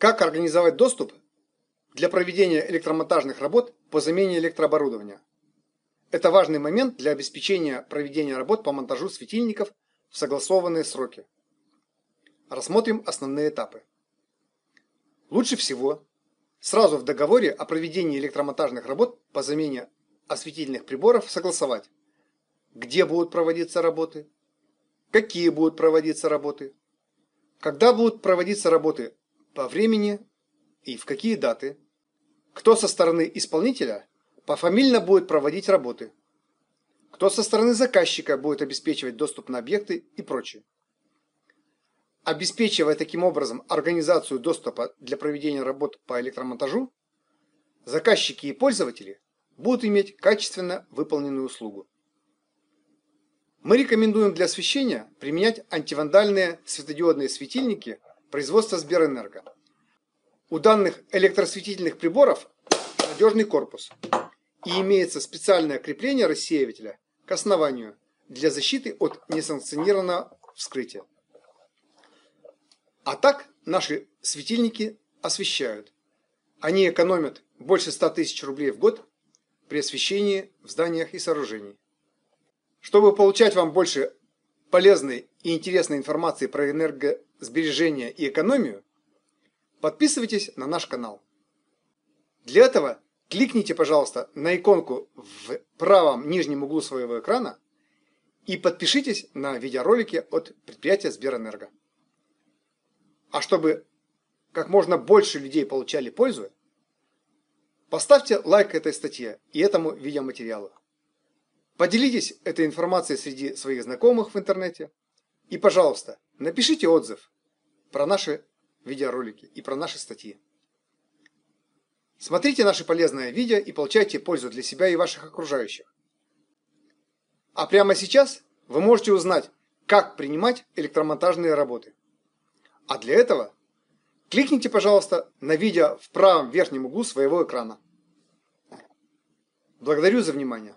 Как организовать доступ для проведения электромонтажных работ по замене электрооборудования? Это важный момент для обеспечения проведения работ по монтажу светильников в согласованные сроки. Рассмотрим основные этапы. Лучше всего сразу в договоре о проведении электромонтажных работ по замене осветительных приборов согласовать, где будут проводиться работы, какие будут проводиться работы, когда будут проводиться работы по времени и в какие даты, кто со стороны исполнителя пофамильно будет проводить работы, кто со стороны заказчика будет обеспечивать доступ на объекты и прочее. Обеспечивая таким образом организацию доступа для проведения работ по электромонтажу, заказчики и пользователи будут иметь качественно выполненную услугу. Мы рекомендуем для освещения применять антивандальные светодиодные светильники производства Сберэнерго. У данных электросветительных приборов надежный корпус и имеется специальное крепление рассеивателя к основанию для защиты от несанкционированного вскрытия. А так наши светильники освещают. Они экономят больше 100 тысяч рублей в год при освещении в зданиях и сооружениях. Чтобы получать вам больше полезной и интересной информации про энергосбережение и экономию, подписывайтесь на наш канал. Для этого кликните, пожалуйста, на иконку в правом нижнем углу своего экрана и подпишитесь на видеоролики от предприятия Сберэнерго. А чтобы как можно больше людей получали пользу, поставьте лайк этой статье и этому видеоматериалу. Поделитесь этой информацией среди своих знакомых в интернете. И, пожалуйста, напишите отзыв про наши видеоролики и про наши статьи. Смотрите наши полезные видео и получайте пользу для себя и ваших окружающих. А прямо сейчас вы можете узнать, как принимать электромонтажные работы. А для этого кликните, пожалуйста, на видео в правом верхнем углу своего экрана. Благодарю за внимание.